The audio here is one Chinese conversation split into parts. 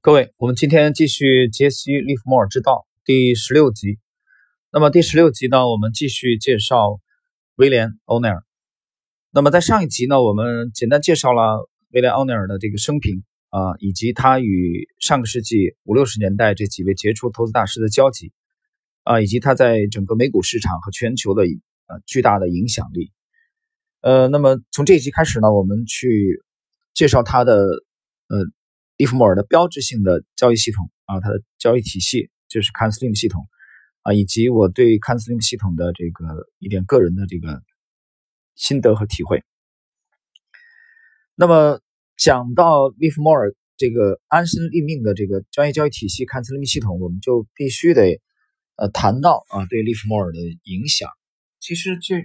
各位，我们今天继续杰西·利弗莫尔之道第十六集。那么第十六集呢，我们继续介绍威廉·欧奈尔。那么在上一集呢，我们简单介绍了威廉·欧奈尔的这个生平啊，以及他与上个世纪五六十年代这几位杰出投资大师的交集啊，以及他在整个美股市场和全球的呃巨大的影响力。呃，那么从这一集开始呢，我们去介绍他的呃。利弗莫尔的标志性的交易系统啊，它的交易体系就是 CanSlim 系统啊，以及我对 CanSlim 系统的这个一点个人的这个心得和体会。那么讲到利弗莫尔这个安身立命的这个专业交易体系 CanSlim 系统，我们就必须得呃谈到啊对利弗莫尔的影响。其实这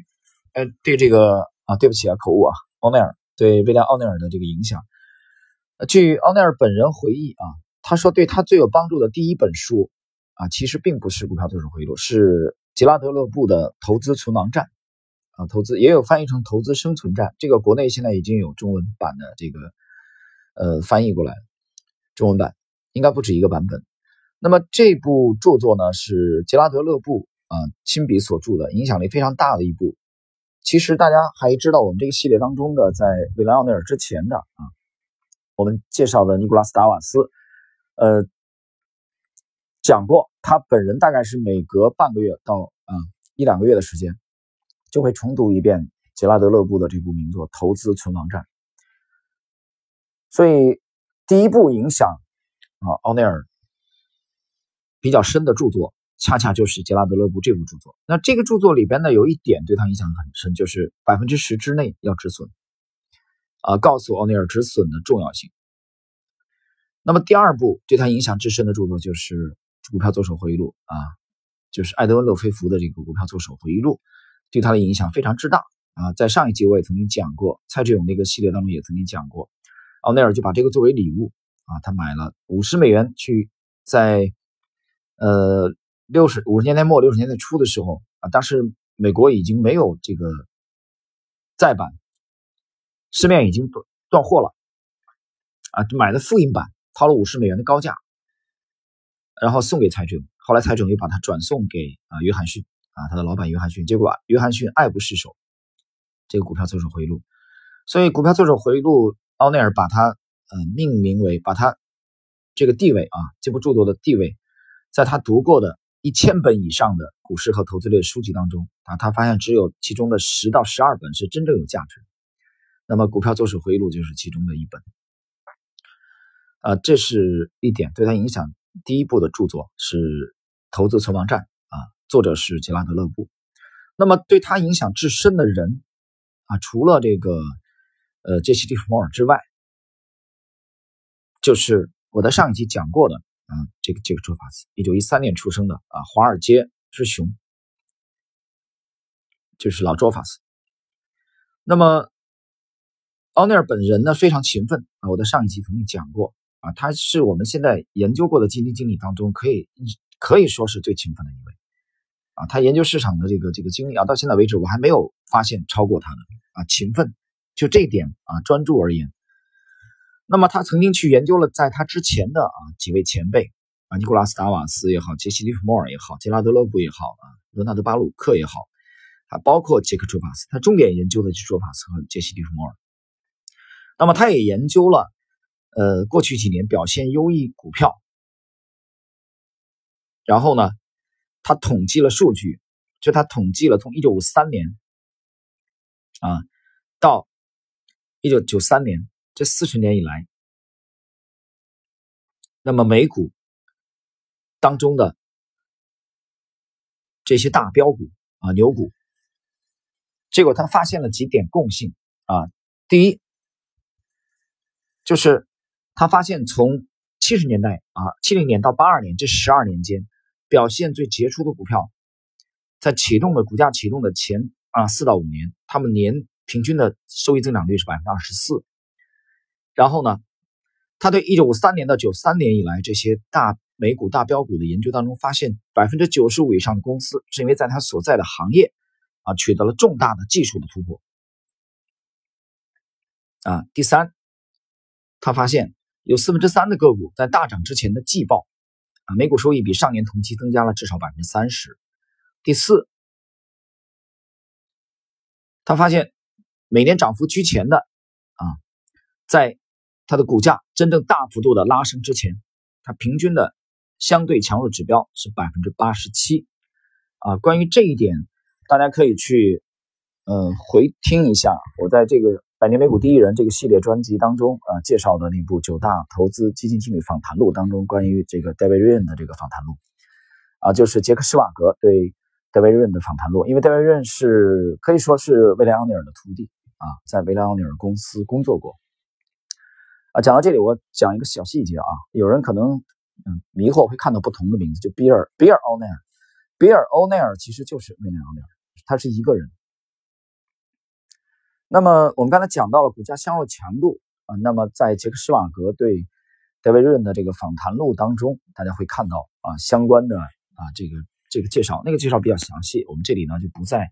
呃对这个啊对不起啊口误啊奥奈尔对威廉奥奈尔的这个影响。据奥奈尔本人回忆啊，他说对他最有帮助的第一本书啊，其实并不是《股票作手回忆录》，是杰拉德勒布的《投资存亡战》啊，投资也有翻译成《投资生存战》。这个国内现在已经有中文版的这个呃翻译过来，中文版应该不止一个版本。那么这部著作呢，是杰拉德勒布啊亲笔所著的，影响力非常大的一部。其实大家还知道我们这个系列当中的，在韦兰奥内尔之前的啊。我们介绍的尼古拉斯·达瓦斯，呃，讲过，他本人大概是每隔半个月到啊一两个月的时间，就会重读一遍杰拉德·勒布的这部名作《投资存亡战》。所以，第一部影响啊奥内尔比较深的著作，恰恰就是杰拉德·勒布这部著作。那这个著作里边呢，有一点对他影响很深，就是百分之十之内要止损。啊，告诉奥尼尔止损的重要性。那么第二部对他影响至深的著作就是《股票作手回忆录》啊，就是艾德温·勒菲弗的这个《股票作手回忆录》，对他的影响非常之大啊。在上一集我也曾经讲过，蔡志勇那个系列当中也曾经讲过，奥内尔就把这个作为礼物啊，他买了五十美元去，在呃六十五十年代末六十年代初的时候啊，当时美国已经没有这个再版。市面已经断断货了，啊，买的复印版，掏了五十美元的高价，然后送给财政。后来财政又把它转送给啊约翰逊啊他的老板约翰逊，结果约翰逊爱不释手，这个股票作手回忆录。所以股票作手回忆录，奥内尔把它嗯命名为，把它这个地位啊这部著作的地位，在他读过的一千本以上的股市和投资类书籍当中啊，他发现只有其中的十到十二本是真正有价值的。那么，《股票作手回忆录》就是其中的一本，啊，这是一点对他影响第一部的著作是《投资存亡战》啊，作者是杰拉德·勒布。那么，对他影响至深的人啊，除了这个呃杰西·利弗莫尔之外，就是我在上一集讲过的啊，这个这个说法斯，一九一三年出生的啊，华尔街之雄，就是老卓法斯。那么。奥尼尔本人呢非常勤奋啊，我在上一期曾经讲过啊，他是我们现在研究过的基金经理当中可以可以说是最勤奋的一位啊，他研究市场的这个这个经历啊，到现在为止我还没有发现超过他的啊勤奋，就这一点啊专注而言，那么他曾经去研究了在他之前的啊几位前辈啊，尼古拉斯达瓦斯也好，杰西利弗莫尔也好，杰拉德勒布也好啊，罗纳德巴鲁克也好，啊包括杰克卓法斯，他重点研究的是卓法斯和杰西利弗莫尔。那么他也研究了，呃，过去几年表现优异股票，然后呢，他统计了数据，就他统计了从一九五三年啊到一九九三年这四十年以来，那么美股当中的这些大标股啊牛股，结果他发现了几点共性啊，第一。就是他发现，从七十年代啊，七零年到八二年这十二年间，表现最杰出的股票，在启动的股价启动的前啊四到五年，他们年平均的收益增长率是百分之二十四。然后呢，他对一九五三年到九三年以来这些大美股大标股的研究当中，发现百分之九十五以上的公司是因为在他所在的行业啊取得了重大的技术的突破。啊，第三。他发现，有四分之三的个股在大涨之前的季报啊，每股收益比上年同期增加了至少百分之三十。第四，他发现每年涨幅居前的啊，在它的股价真正大幅度的拉升之前，它平均的相对强弱指标是百分之八十七啊。关于这一点，大家可以去嗯回听一下我在这个。百年美股第一人这个系列专辑当中啊，介绍的那部《九大投资基金经理访谈录》当中，关于这个 David Ryan 的这个访谈录啊，就是杰克施瓦格对 David Ryan 的访谈录。因为 David Ryan 是可以说是威廉奥尼尔的徒弟啊，在威廉奥尼尔公司工作过啊。讲到这里，我讲一个小细节啊，有人可能嗯迷惑会看到不同的名字，就比尔比尔奥尼尔，比尔奥尼尔其实就是威廉奥尼尔，他是一个人。那么我们刚才讲到了股价相弱强度啊，那么在杰克施瓦格对戴维润的这个访谈录当中，大家会看到啊相关的啊这个这个介绍，那个介绍比较详细，我们这里呢就不再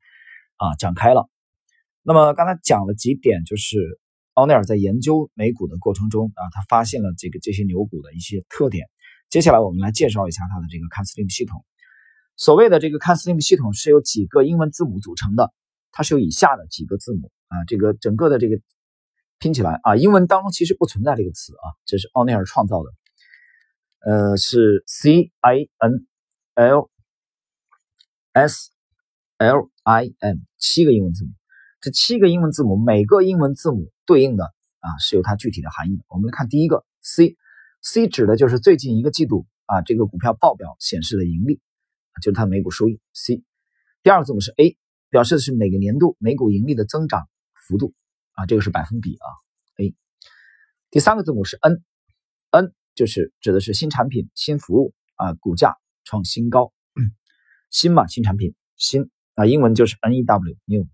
啊展开了。那么刚才讲了几点，就是奥内尔在研究美股的过程中啊，他发现了这个这些牛股的一些特点。接下来我们来介绍一下它的这个 CanSlim 系统。所谓的这个 CanSlim 系统是由几个英文字母组成的，它是由以下的几个字母。啊，这个整个的这个拼起来啊，英文当中其实不存在这个词啊，这是奥内尔创造的。呃，是 C I N L S L I M 七个英文字母，这七个英文字母每个英文字母对应的啊是有它具体的含义的。我们来看第一个 C，C 指的就是最近一个季度啊这个股票报表显示的盈利，就是它每股收益 C。第二个字母是 A，表示的是每个年度每股盈利的增长。幅度啊，这个是百分比啊。A，第三个字母是 N，N 就是指的是新产品、新服务啊，股价创新高，新嘛，新产品新啊，英文就是 N E W New。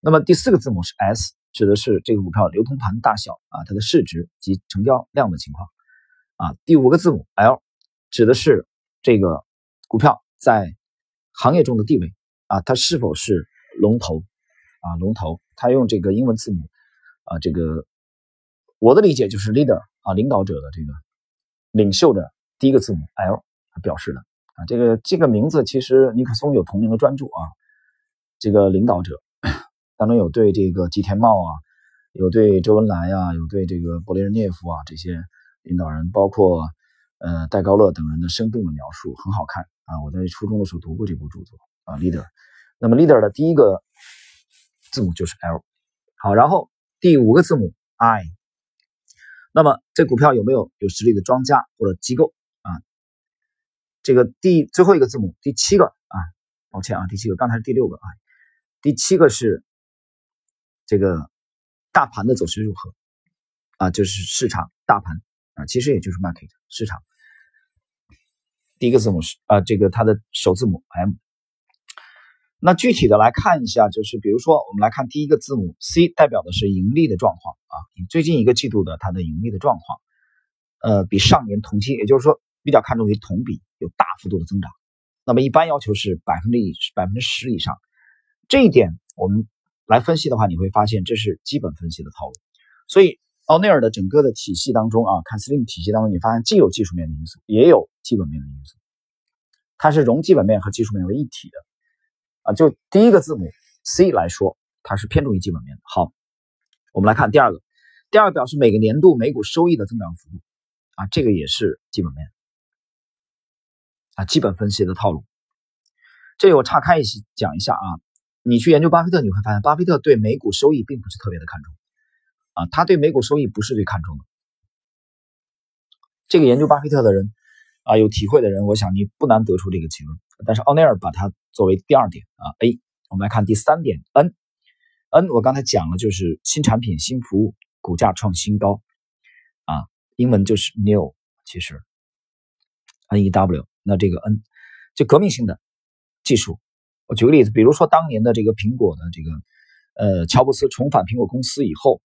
那么第四个字母是 S，指的是这个股票流通盘大小啊，它的市值及成交量的情况啊。第五个字母 L，指的是这个股票在行业中的地位啊，它是否是龙头。啊，龙头，他用这个英文字母，啊，这个我的理解就是 leader 啊，领导者的这个领袖的第一个字母 L 表示的啊，这个这个名字其实尼克松有同名的专著啊，这个领导者当中有对这个吉田茂啊，有对周恩来啊，有对这个勃列日涅夫啊这些领导人，包括呃戴高乐等人的生动的描述，很好看啊，我在初中的时候读过这部著作啊，leader，那么 leader 的第一个。字母就是 L，好，然后第五个字母 I，那么这股票有没有有实力的庄家或者机构啊？这个第最后一个字母第七个啊，抱歉啊，第七个刚才是第六个啊，第七个是这个大盘的走势如何啊？就是市场大盘啊，其实也就是 market 市场。第一个字母是啊，这个它的首字母 M。那具体的来看一下，就是比如说，我们来看第一个字母 C，代表的是盈利的状况啊，最近一个季度的它的盈利的状况，呃，比上年同期，也就是说比较看重于同比有大幅度的增长。那么一般要求是百分之百分之十以上，这一点我们来分析的话，你会发现这是基本分析的套路。所以奥内尔的整个的体系当中啊，看 Slim 体系当中，你发现既有技术面的因素，也有基本面的因素，它是融基本面和技术面为一体的。啊，就第一个字母 C 来说，它是偏重于基本面的。好，我们来看第二个，第二个表示每个年度每股收益的增长幅度，啊，这个也是基本面，啊，基本分析的套路。这里我岔开一些讲一下啊，你去研究巴菲特，你会发现巴菲特对每股收益并不是特别的看重，啊，他对每股收益不是最看重的。这个研究巴菲特的人。啊，有体会的人，我想你不难得出这个结论。但是奥内尔把它作为第二点啊，A。我们来看第三点，N，N 我刚才讲了，就是新产品、新服务，股价创新高啊，英文就是 new，其实 N E W。那这个 N 就革命性的技术。我举个例子，比如说当年的这个苹果的这个呃乔布斯重返苹果公司以后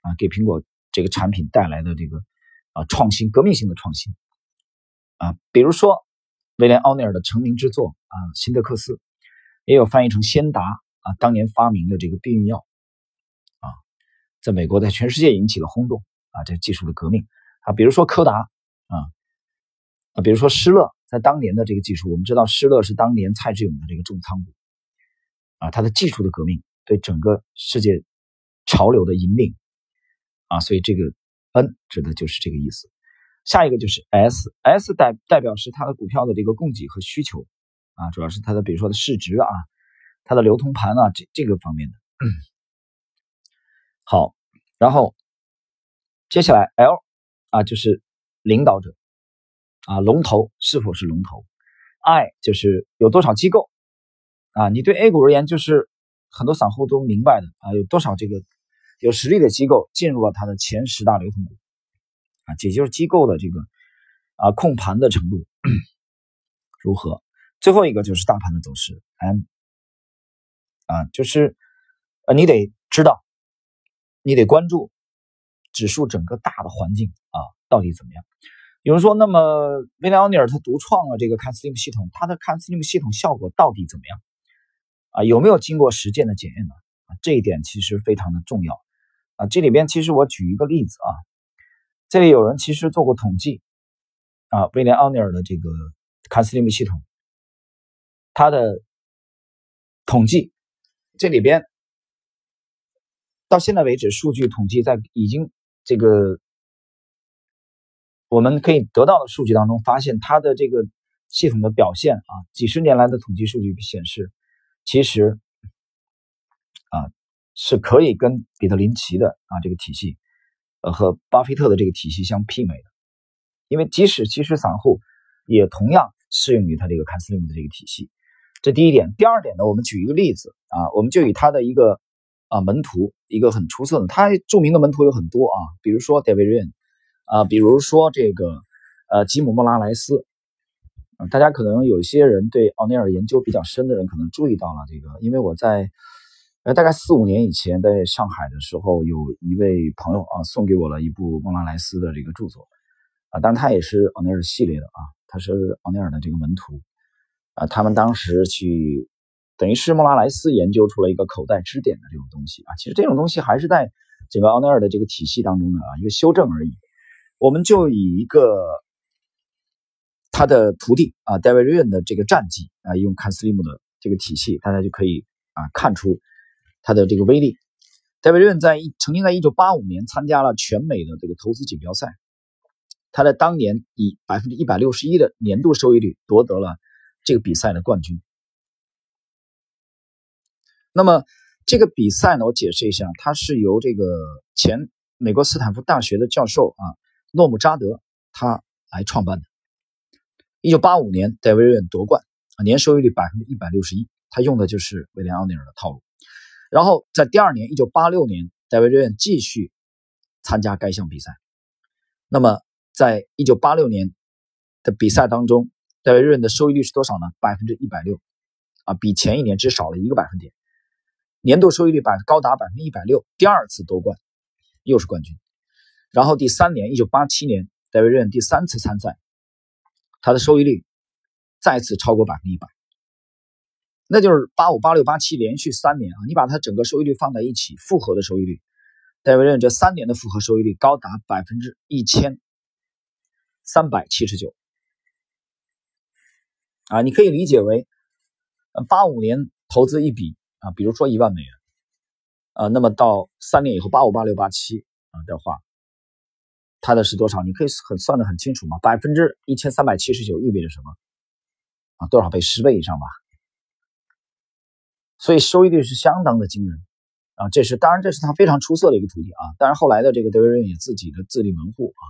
啊，给苹果这个产品带来的这个啊创新，革命性的创新。啊，比如说威廉奥尼尔的成名之作啊，辛德克斯，也有翻译成先达啊，当年发明的这个避孕药。啊，在美国在全世界引起了轰动啊，这技术的革命。啊，比如说柯达啊啊，比如说施乐，在当年的这个技术，我们知道施乐是当年蔡志勇的这个重仓股。啊，它的技术的革命对整个世界潮流的引领。啊，所以这个 N 指的就是这个意思。下一个就是 S，S 代代表是它的股票的这个供给和需求啊，主要是它的比如说的市值啊，它的流通盘啊，这这个方面的。好，然后接下来 L 啊就是领导者啊，龙头是否是龙头？I 就是有多少机构啊？你对 A 股而言，就是很多散户都明白的啊，有多少这个有实力的机构进入了它的前十大流通股。啊，也就是机构的这个啊控盘的程度如何？最后一个就是大盘的走势，M 啊，就是呃你得知道，你得关注指数整个大的环境啊到底怎么样。有人说，那么威廉奥尼尔他独创了这个看 Slim 系统，他的看 Slim 系统效果到底怎么样？啊，有没有经过实践的检验呢？啊，这一点其实非常的重要啊。这里边其实我举一个例子啊。这里有人其实做过统计，啊，威廉奥尼尔的这个卡斯利姆系统，它的统计这里边到现在为止，数据统计在已经这个我们可以得到的数据当中，发现它的这个系统的表现啊，几十年来的统计数据显示，其实啊是可以跟彼得林奇的啊这个体系。呃，和巴菲特的这个体系相媲美的，因为即使其实散户也同样适用于他这个看 Slim 的这个体系，这第一点。第二点呢，我们举一个例子啊，我们就以他的一个啊门徒，一个很出色的，他著名的门徒有很多啊，比如说 David Ryan 啊，比如说这个呃吉姆·莫拉莱斯，大家可能有些人对奥尼尔研究比较深的人可能注意到了这个，因为我在。呃，大概四五年以前，在上海的时候，有一位朋友啊，送给我了一部莫拉莱斯的这个著作，啊，当然他也是奥尼尔系列的啊，他是奥尼尔的这个门徒，啊，他们当时去，等于是莫拉莱斯研究出了一个口袋支点的这种东西啊，其实这种东西还是在整个奥尼尔的这个体系当中的啊一个修正而已。我们就以一个他的徒弟啊，David Ryan 的这个战绩啊，用看 Slim 的这个体系，大家就可以啊看出。它的这个威力，戴维润在曾经在一九八五年参加了全美的这个投资锦标赛，他在当年以百分之一百六十一的年度收益率夺得了这个比赛的冠军。那么这个比赛呢，我解释一下，它是由这个前美国斯坦福大学的教授啊诺姆扎德他来创办的。一九八五年，戴维润夺冠啊，年收益率百分之一百六十一，他用的就是威廉奥尼尔的套路。然后在第二年，一九八六年，戴维·瑞恩继续参加该项比赛。那么，在一九八六年的比赛当中，戴维·瑞恩的收益率是多少呢？百分之一百六，啊，比前一年只少了一个百分点。年度收益率百高达百分之一百六，第二次夺冠，又是冠军。然后第三年，一九八七年，戴维·瑞恩第三次参赛，他的收益率再次超过百分之一百。那就是八五、八六、八七连续三年啊，你把它整个收益率放在一起，复合的收益率，戴维·润这三年的复合收益率高达百分之一千三百七十九啊，你可以理解为，呃，八五年投资一笔啊，比如说一万美元啊，那么到三年以后，八五、八六、八七啊的话，它的是多少？你可以很算得很清楚嘛，百分之一千三百七十九意味着什么啊？多少倍？十倍以上吧。所以收益率是相当的惊人啊！这是当然，这是他非常出色的一个徒弟啊。当然，后来的这个德维润也自己的自立门户啊，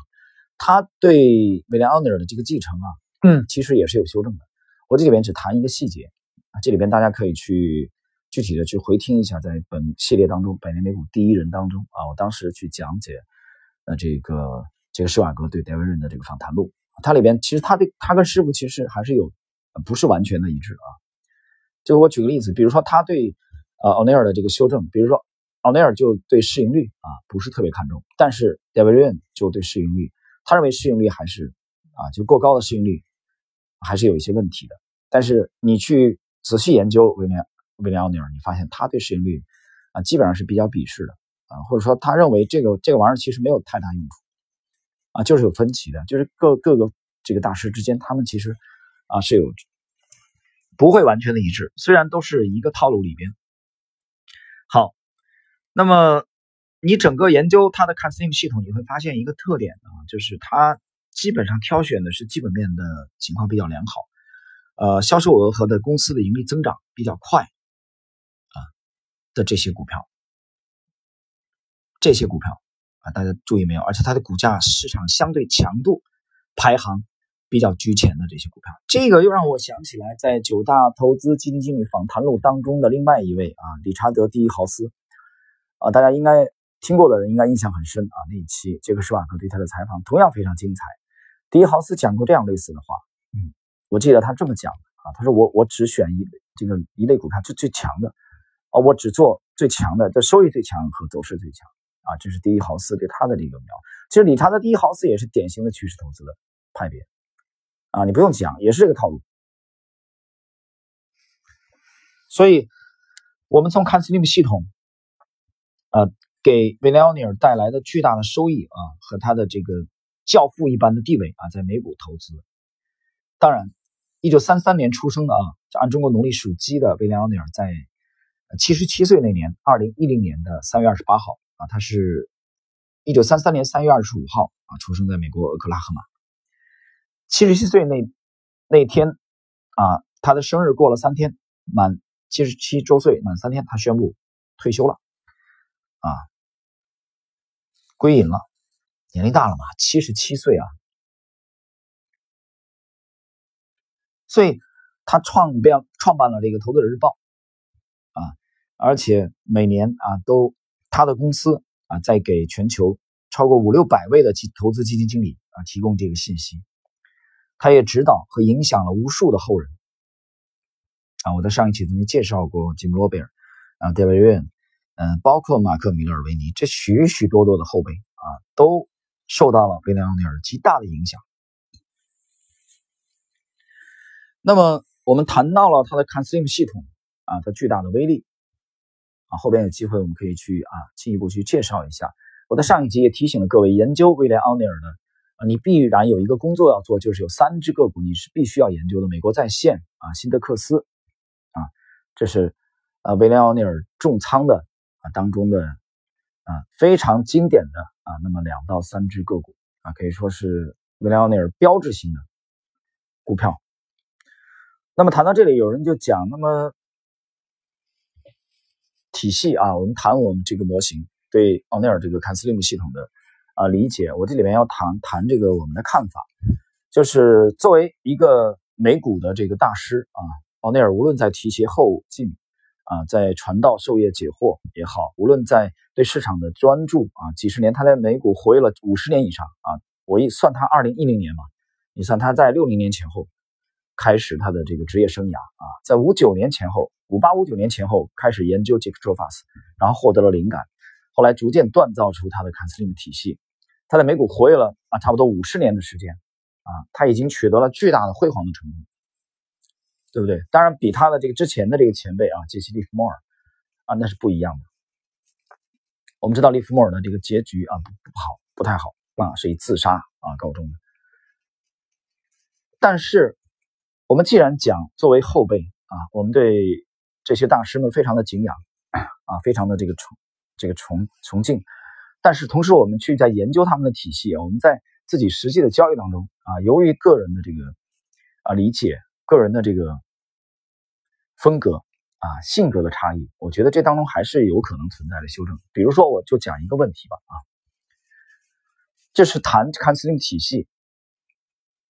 他对威廉奥尼尔的这个继承啊，嗯，其实也是有修正的。我这里边只谈一个细节啊，这里边大家可以去具体的去回听一下，在本系列当中，百年美股第一人当中啊，我当时去讲解呃这个这个施瓦格对德维润的这个访谈录，它里边其实他对他跟师傅其实还是有不是完全的一致啊。就我举个例子，比如说他对呃奥尼尔的这个修正，比如说奥尼尔就对市盈率啊不是特别看重，但是 David Ryan 就对市盈率，他认为市盈率还是啊就过高的市盈率还是有一些问题的。但是你去仔细研究威廉威廉奥尼尔，你发现他对市盈率啊基本上是比较鄙视的啊，或者说他认为这个这个玩意儿其实没有太大用处啊，就是有分歧的，就是各各个这个大师之间，他们其实啊是有不会完全的一致，虽然都是一个套路里边。好，那么你整个研究它的 c a s t i m 系统，你会发现一个特点啊，就是它基本上挑选的是基本面的情况比较良好，呃，销售额和的公司的盈利增长比较快啊的这些股票。这些股票啊，大家注意没有？而且它的股价市场相对强度排行比较居前的这些股票，这个又让我想起来在九大投资基金经理访谈录当中的另外一位啊，理查德·第一豪斯啊，大家应该听过的人应该印象很深啊。那一期杰克·施瓦格对他的采访同样非常精彩。第一豪斯讲过这样类似的话，嗯，我记得他这么讲啊，他说我我只选一这个一类股票最最强的啊，我只做最强的，这收益最强和走势最强。啊，这是第一豪斯对他的这个描。其实理查德第一豪斯也是典型的趋势投资的派别啊，你不用讲，也是这个套路。所以，我们从 Canslim 系统啊给 v i l l i a n 带来的巨大的收益啊和他的这个教父一般的地位啊，在美股投资。当然，一九三三年出生的啊，就按中国农历属鸡的 v i l l i a n 在七十七岁那年，二零一零年的三月二十八号。啊，他是一九三三年三月二十五号啊，出生在美国俄克拉荷马。七十七岁那那天啊，他的生日过了三天，满七十七周岁满三天，他宣布退休了，啊，归隐了，年龄大了嘛，七十七岁啊，所以他创编创办了这个《投资者日报》啊，而且每年啊都。他的公司啊，在给全球超过五六百位的基投资基金经理啊提供这个信息，他也指导和影响了无数的后人啊。我在上一期曾经介绍过吉姆·罗贝尔啊、戴维·约恩，嗯，包括马克·米勒尔维尼，这许许多多的后辈啊，都受到了威廉·奥尼尔极大的影响。那么，我们谈到了他的 Conslim 系统啊，它巨大的威力。啊后边有机会我们可以去啊进一步去介绍一下。我在上一集也提醒了各位，研究威廉奥尼尔的你必然有一个工作要做，就是有三只个股你是必须要研究的。美国在线啊，辛德克斯啊，这是啊威廉奥尼尔重仓的啊当中的啊非常经典的啊那么两到三只个股啊，可以说是威廉奥尼尔标志性的股票。那么谈到这里，有人就讲，那么。体系啊，我们谈我们这个模型对奥尼尔这个 Conslim 系统的啊理解，我这里面要谈谈这个我们的看法，就是作为一个美股的这个大师啊，奥尼尔无论在提携后进啊，在传道授业解惑也好，无论在对市场的专注啊，几十年他在美股活跃了五十年以上啊，我一算他二零一零年嘛，你算他在六零年前后开始他的这个职业生涯啊，在五九年前后。五八五九年前后开始研究杰克·卓法斯，然后获得了灵感，后来逐渐锻造出他的凯斯林的体系。他在美股活跃了啊，差不多五十年的时间啊，他已经取得了巨大的辉煌的成功，对不对？当然，比他的这个之前的这个前辈啊，杰西·利弗莫尔啊，那是不一样的。我们知道利弗莫尔的这个结局啊，不不好，不太好啊，是以自杀啊告终的。但是，我们既然讲作为后辈啊，我们对。这些大师们非常的敬仰啊，非常的这个崇这个崇崇敬，但是同时我们去在研究他们的体系，我们在自己实际的交易当中啊，由于个人的这个啊理解，个人的这个风格啊性格的差异，我觉得这当中还是有可能存在的修正。比如说，我就讲一个问题吧啊，这是谈看斯林体系，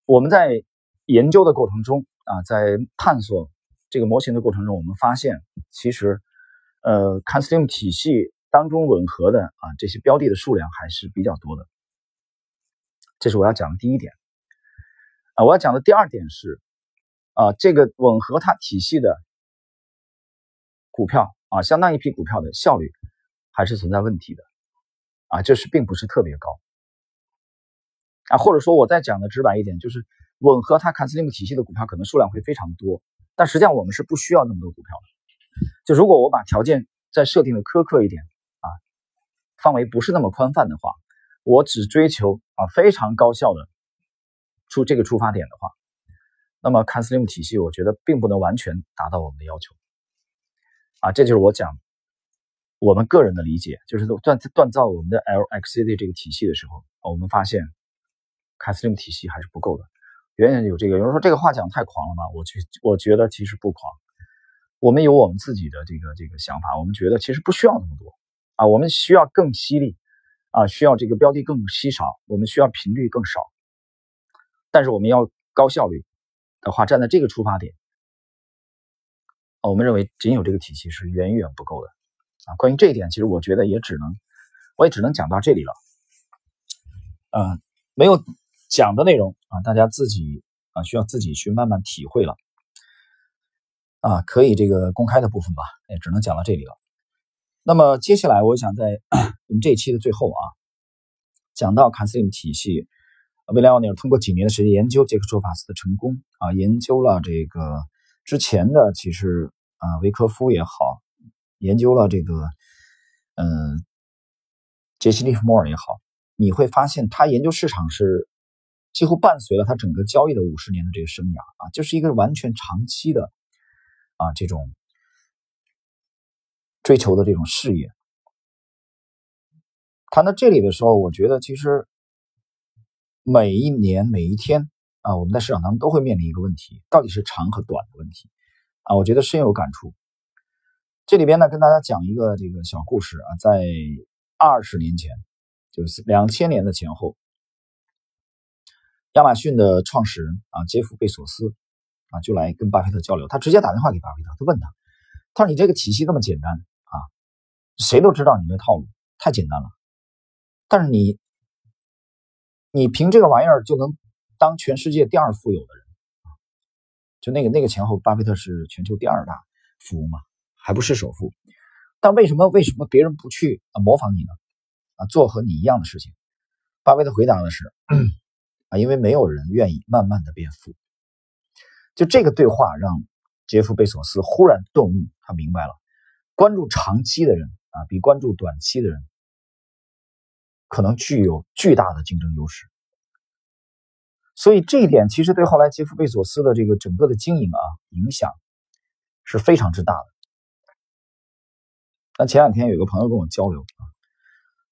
我们在研究的过程中啊，在探索。这个模型的过程中，我们发现，其实，呃 c o n s t e m 体系当中吻合的啊这些标的的数量还是比较多的。这是我要讲的第一点。啊，我要讲的第二点是，啊，这个吻合它体系的股票啊，相当一批股票的效率还是存在问题的。啊，这是并不是特别高。啊，或者说我再讲的直白一点，就是吻合它 c o n s t e m 体系的股票可能数量会非常多。但实际上，我们是不需要那么多股票的。就如果我把条件再设定的苛刻一点，范围不是那么宽泛的话，我只追求啊非常高效的出这个出发点的话，那么 CanSlim 体系我觉得并不能完全达到我们的要求。啊，这就是我讲我们个人的理解，就是锻锻造我们的 LXCD 这个体系的时候，我们发现 CanSlim 体系还是不够的。远远有这个，有人说这个话讲太狂了吧？我觉我觉得其实不狂，我们有我们自己的这个这个想法，我们觉得其实不需要那么多啊，我们需要更犀利啊，需要这个标的更稀少，我们需要频率更少，但是我们要高效率的话，站在这个出发点。我们认为仅有这个体系是远远不够的啊！关于这一点，其实我觉得也只能，我也只能讲到这里了。嗯，没有讲的内容啊，大家自己啊需要自己去慢慢体会了啊。可以这个公开的部分吧，也只能讲到这里了。那么接下来，我想在 我们这一期的最后啊，讲到卡斯林体系，威廉奥尼尔通过几年的时间研究杰克·卓法斯的成功啊，研究了这个。之前的其实啊，维科夫也好，研究了这个，嗯，杰西·利弗莫尔也好，你会发现他研究市场是几乎伴随了他整个交易的五十年的这个生涯啊，就是一个完全长期的啊这种追求的这种事业。谈到这里的时候，我觉得其实每一年每一天。啊，我们在市场当中都会面临一个问题，到底是长和短的问题啊，我觉得深有感触。这里边呢，跟大家讲一个这个小故事啊，在二十年前，就是两千年的前后，亚马逊的创始人啊，杰夫·贝索斯啊，就来跟巴菲特交流，他直接打电话给巴菲特，他问他，他说：“你这个体系这么简单，谁都知道你这套路太简单了，但是你，你凭这个玩意儿就能。”当全世界第二富有的人，就那个那个前后，巴菲特是全球第二大富翁嘛，还不是首富。但为什么为什么别人不去啊模仿你呢？啊，做和你一样的事情？巴菲特回答的是 啊，因为没有人愿意慢慢的变富。就这个对话让杰夫贝索斯忽然顿悟，他明白了，关注长期的人啊，比关注短期的人可能具有巨大的竞争优势。所以这一点其实对后来杰夫贝索斯的这个整个的经营啊影响是非常之大的。那前两天有个朋友跟我交流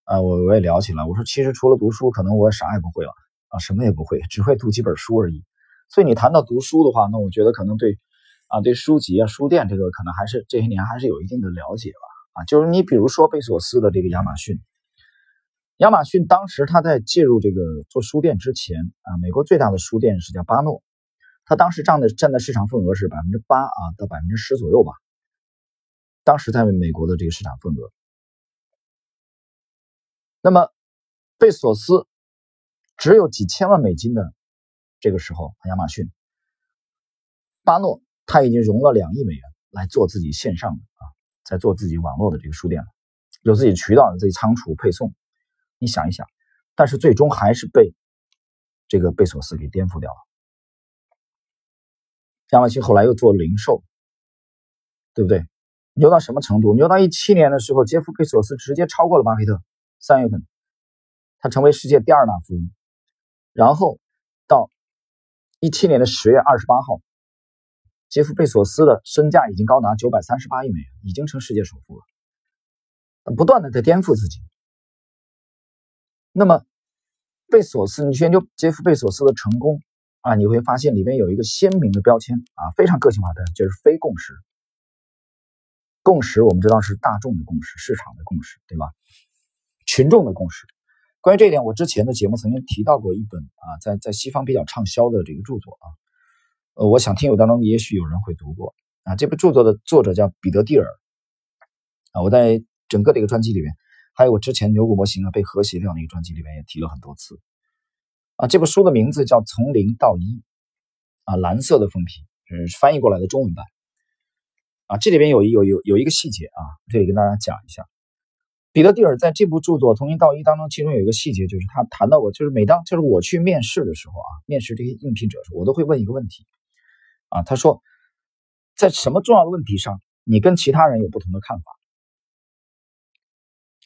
啊，啊我我也聊起来，我说其实除了读书，可能我啥也不会了啊，什么也不会，只会读几本书而已。所以你谈到读书的话，那我觉得可能对啊对书籍啊书店这个可能还是这些年还是有一定的了解吧啊，就是你比如说贝索斯的这个亚马逊。亚马逊当时他在介入这个做书店之前啊，美国最大的书店是叫巴诺，他当时占的占的市场份额是百分之八啊到百分之十左右吧。当时在美国的这个市场份额。那么贝索斯只有几千万美金的这个时候，亚马逊巴诺他已经融了两亿美元来做自己线上的啊，在做自己网络的这个书店了，有自己渠道，有自己仓储配送。你想一想，但是最终还是被这个贝索斯给颠覆掉了。亚马逊后来又做零售，对不对？牛到什么程度？牛到一七年的时候，杰夫贝索斯直接超过了巴菲特。三月份，他成为世界第二大富翁。然后到一七年的十月二十八号，杰夫贝索斯的身价已经高达九百三十八亿美元，已经成世界首富了。不断的在颠覆自己。那么，贝索斯，你去研究杰夫·贝索斯的成功啊，你会发现里面有一个鲜明的标签啊，非常个性化的，就是非共识。共识我们知道是大众的共识、市场的共识，对吧？群众的共识。关于这一点，我之前的节目曾经提到过一本啊，在在西方比较畅销的这个著作啊，呃，我想听友当中也许有人会读过啊。这部著作的作者叫彼得·蒂尔啊，我在整个这个专辑里面。还有我之前牛股模型啊被和谐掉那个专辑里面也提了很多次，啊，这部书的名字叫《从零到一》，啊，蓝色的封皮，是翻译过来的中文版，啊，这里边有有有有一个细节啊，这里跟大家讲一下，彼得蒂尔在这部著作《从零到一》当中，其中有一个细节，就是他谈到过，就是每当就是我去面试的时候啊，面试这些应聘者的时候，我都会问一个问题，啊，他说，在什么重要的问题上，你跟其他人有不同的看法？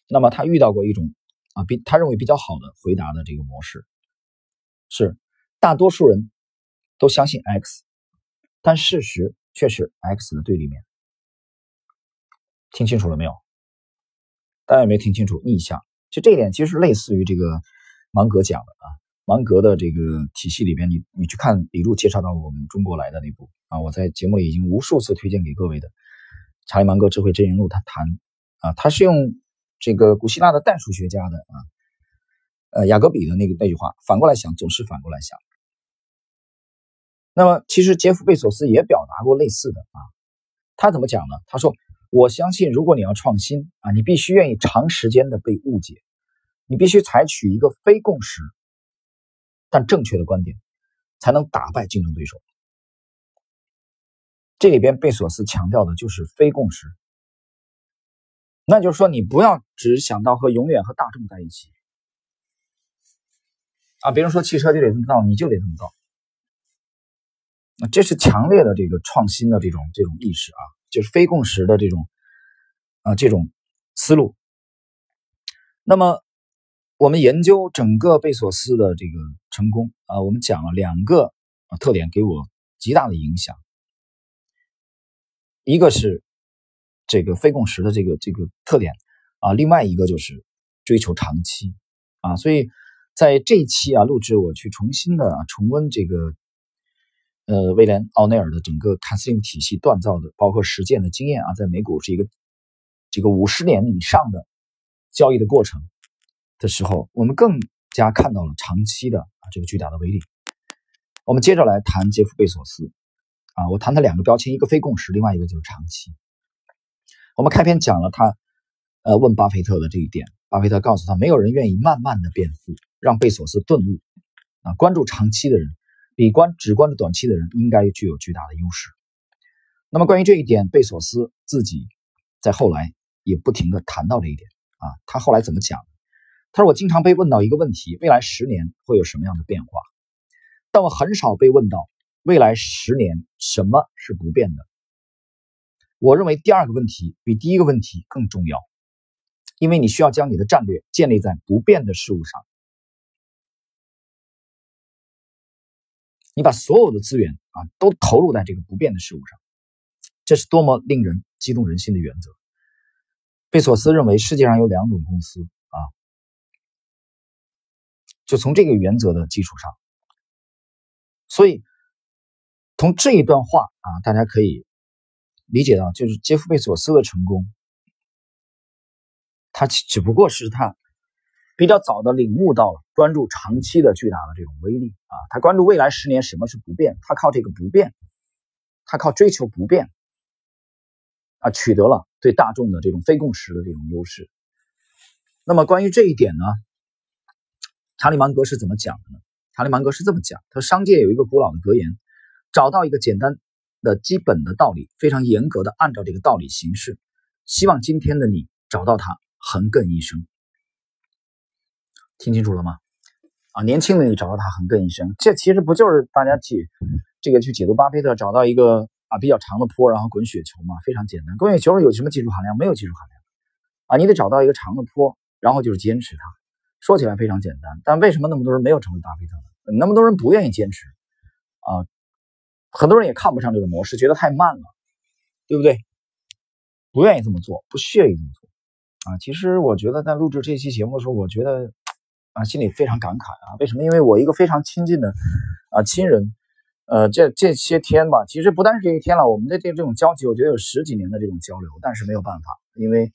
那么他遇到过一种啊比他认为比较好的回答的这个模式是，大多数人都相信 X，但事实却是 X 的对立面。听清楚了没有？大家有没有听清楚？逆向，就这一点其实类似于这个芒格讲的啊，芒格的这个体系里边，你你去看李路介绍到我们中国来的那部啊，我在节目里已经无数次推荐给各位的《查理芒格智慧真言录》，他谈啊，他是用这个古希腊的代数学家的啊，呃雅各比的那个那句话，反过来想总是反过来想。那么其实杰夫贝索斯也表达过类似的啊，他怎么讲呢？他说。我相信，如果你要创新啊，你必须愿意长时间的被误解，你必须采取一个非共识但正确的观点，才能打败竞争对手。这里边贝索斯强调的就是非共识，那就是说，你不要只想到和永远和大众在一起啊，别人说汽车就得这么造，你就得这么造。那这是强烈的这个创新的这种这种意识啊。就是非共识的这种啊这种思路。那么我们研究整个贝索斯的这个成功啊，我们讲了两个特点给我极大的影响。一个是这个非共识的这个这个特点啊，另外一个就是追求长期啊。所以在这一期啊录制，我去重新的啊重温这个。呃，威廉·奥内尔的整个 casino 体系锻造的，包括实践的经验啊，在美股是一个这个五十年以上的交易的过程的时候，我们更加看到了长期的啊这个巨大的威力。我们接着来谈杰夫·贝索斯啊，我谈他两个标签，一个非共识，另外一个就是长期。我们开篇讲了他呃问巴菲特的这一点，巴菲特告诉他，没有人愿意慢慢的变富，让贝索斯顿悟啊，关注长期的人。比关只关注短期的人应该具有巨大的优势。那么关于这一点，贝索斯自己在后来也不停的谈到这一点啊。他后来怎么讲？他说：“我经常被问到一个问题，未来十年会有什么样的变化？但我很少被问到未来十年什么是不变的。我认为第二个问题比第一个问题更重要，因为你需要将你的战略建立在不变的事物上。”你把所有的资源啊都投入在这个不变的事物上，这是多么令人激动人心的原则。贝索斯认为世界上有两种公司，就从这个原则的基础上，所以从这一段话啊，大家可以理解到，就是杰夫贝索斯的成功，他只不过是他。比较早的领悟到了关注长期的巨大的这种威力啊，他关注未来十年什么是不变，他靠这个不变，他靠追求不变啊，取得了对大众的这种非共识的这种优势。那么关于这一点呢，查理芒格是怎么讲的呢？查理芒格是这么讲，他说商界有一个古老的格言，找到一个简单的基本的道理，非常严格的按照这个道理行事，希望今天的你找到它，横亘一生。听清楚了吗？啊，年轻的你找到他横亘一生，这其实不就是大家去这个去解读巴菲特找到一个啊比较长的坡，然后滚雪球嘛？非常简单，滚雪球有什么技术含量？没有技术含量啊！你得找到一个长的坡，然后就是坚持它。说起来非常简单，但为什么那么多人没有成为巴菲特呢？那么多人不愿意坚持啊，很多人也看不上这个模式，觉得太慢了，对不对？不愿意这么做，不屑于这么做啊。其实我觉得在录制这期节目的时候，我觉得。啊，心里非常感慨啊！为什么？因为我一个非常亲近的啊亲人，呃，这这些天吧，其实不单是这一天了，我们的这这种交集，我觉得有十几年的这种交流，但是没有办法，因为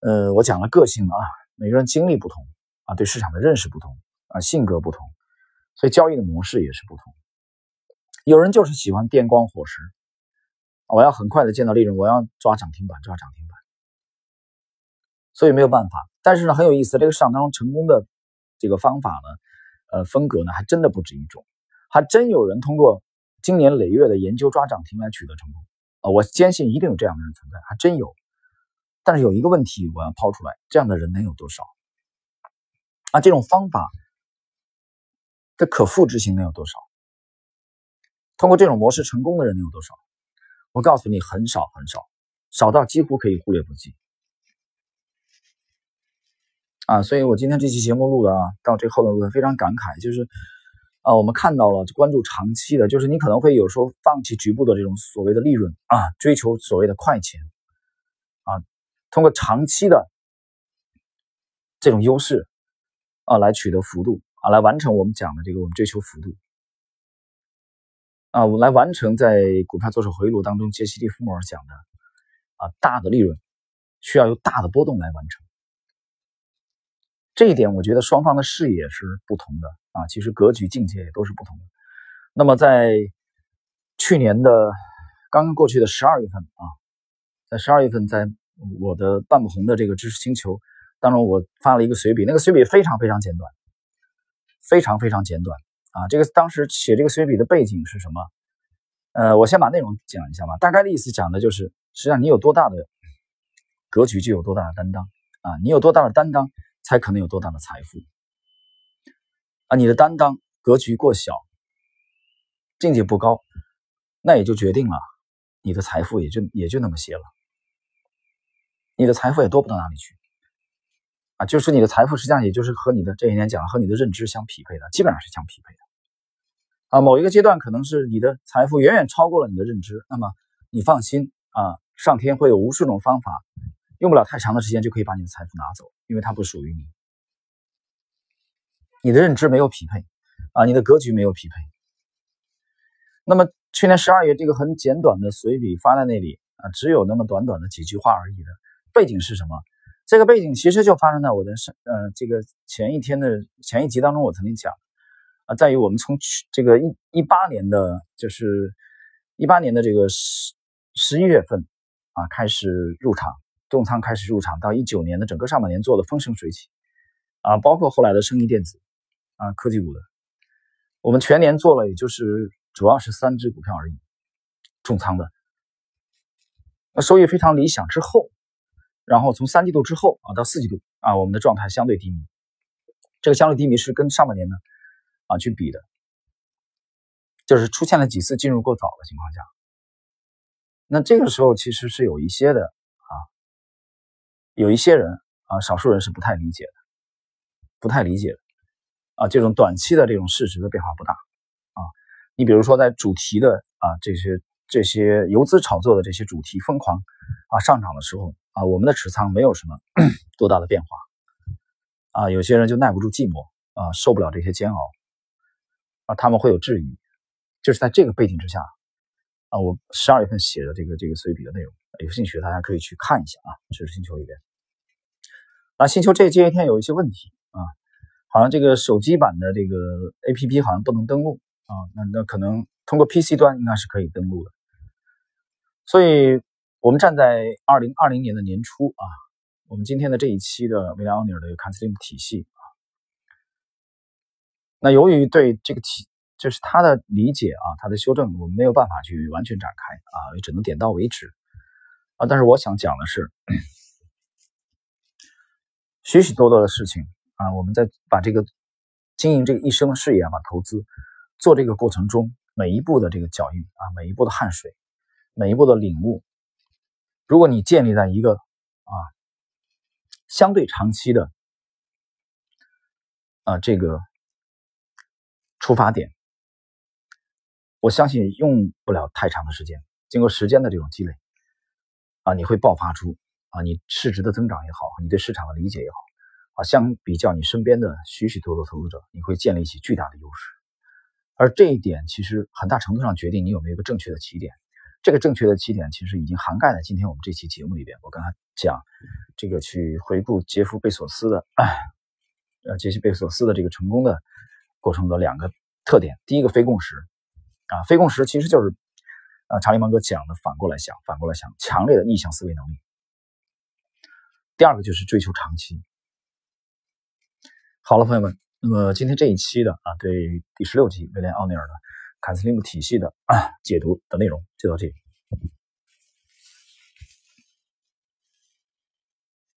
呃，我讲了个性啊，每个人经历不同啊，对市场的认识不同啊，性格不同，所以交易的模式也是不同。有人就是喜欢电光火石，我要很快的见到利润，我要抓涨停板，抓涨停板，所以没有办法。但是呢，很有意思，这个市场当中成功的。这个方法呢，呃，风格呢，还真的不止一种，还真有人通过经年累月的研究抓涨停来取得成功啊！我坚信一定有这样的人存在，还真有。但是有一个问题我要抛出来：这样的人能有多少？啊，这种方法的可复制性能有多少？通过这种模式成功的人能有多少？我告诉你，很少很少，少到几乎可以忽略不计。啊，所以我今天这期节目录的啊，到这后面我非常感慨，就是啊，我们看到了关注长期的，就是你可能会有时候放弃局部的这种所谓的利润啊，追求所谓的快钱啊，通过长期的这种优势啊来取得幅度啊，来完成我们讲的这个我们追求幅度啊，我来完成在股票做手回路当中杰西·利弗莫尔讲的啊大的利润需要由大的波动来完成。这一点，我觉得双方的视野是不同的啊，其实格局、境界也都是不同的。那么，在去年的刚刚过去的十二月份啊，在十二月份，在我的半不红的这个知识星球当中，我发了一个随笔，那个随笔非常非常简短，非常非常简短啊。这个当时写这个随笔的背景是什么？呃，我先把内容讲一下吧。大概的意思讲的就是，实际上你有多大的格局，就有多大的担当啊。你有多大的担当？才可能有多大的财富啊！你的担当格局过小，境界不高，那也就决定了你的财富也就也就那么些了。你的财富也多不到哪里去啊！就是你的财富实际上也就是和你的这一年讲和你的认知相匹配的，基本上是相匹配的啊。某一个阶段可能是你的财富远远超过了你的认知，那么你放心啊，上天会有无数种方法。用不了太长的时间就可以把你的财富拿走，因为它不属于你。你的认知没有匹配啊，你的格局没有匹配。那么去年十二月这个很简短的随笔发在那里啊，只有那么短短的几句话而已的背景是什么？这个背景其实就发生在我的上呃这个前一天的前一集当中，我曾经讲啊，在于我们从去这个一一八年的就是一八年的这个十十一月份啊开始入场。重仓开始入场，到一九年的整个上半年做的风生水起，啊，包括后来的生意电子，啊，科技股的，我们全年做了，也就是主要是三只股票而已，重仓的，那收益非常理想。之后，然后从三季度之后啊到四季度啊，我们的状态相对低迷，这个相对低迷是跟上半年呢啊去比的，就是出现了几次进入过早的情况下，那这个时候其实是有一些的啊。有一些人啊，少数人是不太理解的，不太理解的啊，这种短期的这种市值的变化不大啊。你比如说在主题的啊这些这些游资炒作的这些主题疯狂啊上涨的时候啊，我们的持仓没有什么 多大的变化啊。有些人就耐不住寂寞啊，受不了这些煎熬啊，他们会有质疑。就是在这个背景之下啊，我十二月份写的这个这个随笔的内容，有兴趣的大家可以去看一下啊，知识星球里边。那星球这这些天有一些问题啊，好像这个手机版的这个 A P P 好像不能登录啊，那那可能通过 P C 端应该是可以登录的。所以，我们站在二零二零年的年初啊，我们今天的这一期的维莱奥尼尔的 c o n s l i m 体系啊，那由于对这个体就是他的理解啊，他的修正，我们没有办法去完全展开啊，也只能点到为止啊。但是我想讲的是。许许多多的事情啊，我们在把这个经营这个一生的事业啊，把投资做这个过程中，每一步的这个脚印啊，每一步的汗水，每一步的领悟，如果你建立在一个啊相对长期的啊这个出发点，我相信用不了太长的时间，经过时间的这种积累啊，你会爆发出。啊，你市值的增长也好，你对市场的理解也好，啊，相比较你身边的许许多多投资者，你会建立起巨大的优势。而这一点其实很大程度上决定你有没有一个正确的起点。这个正确的起点其实已经涵盖在今天我们这期节目里边。我刚才讲这个去回顾杰夫·贝索斯的，呃，杰西·贝索斯的这个成功的过程的两个特点。第一个非共识，啊，非共识其实就是啊，查理芒格讲的反过来想，反过来想，强烈的逆向思维能力。第二个就是追求长期。好了，朋友们，那么今天这一期的啊，对第十六集威廉奥尼尔的坎斯林姆体系的解读的内容就到这里。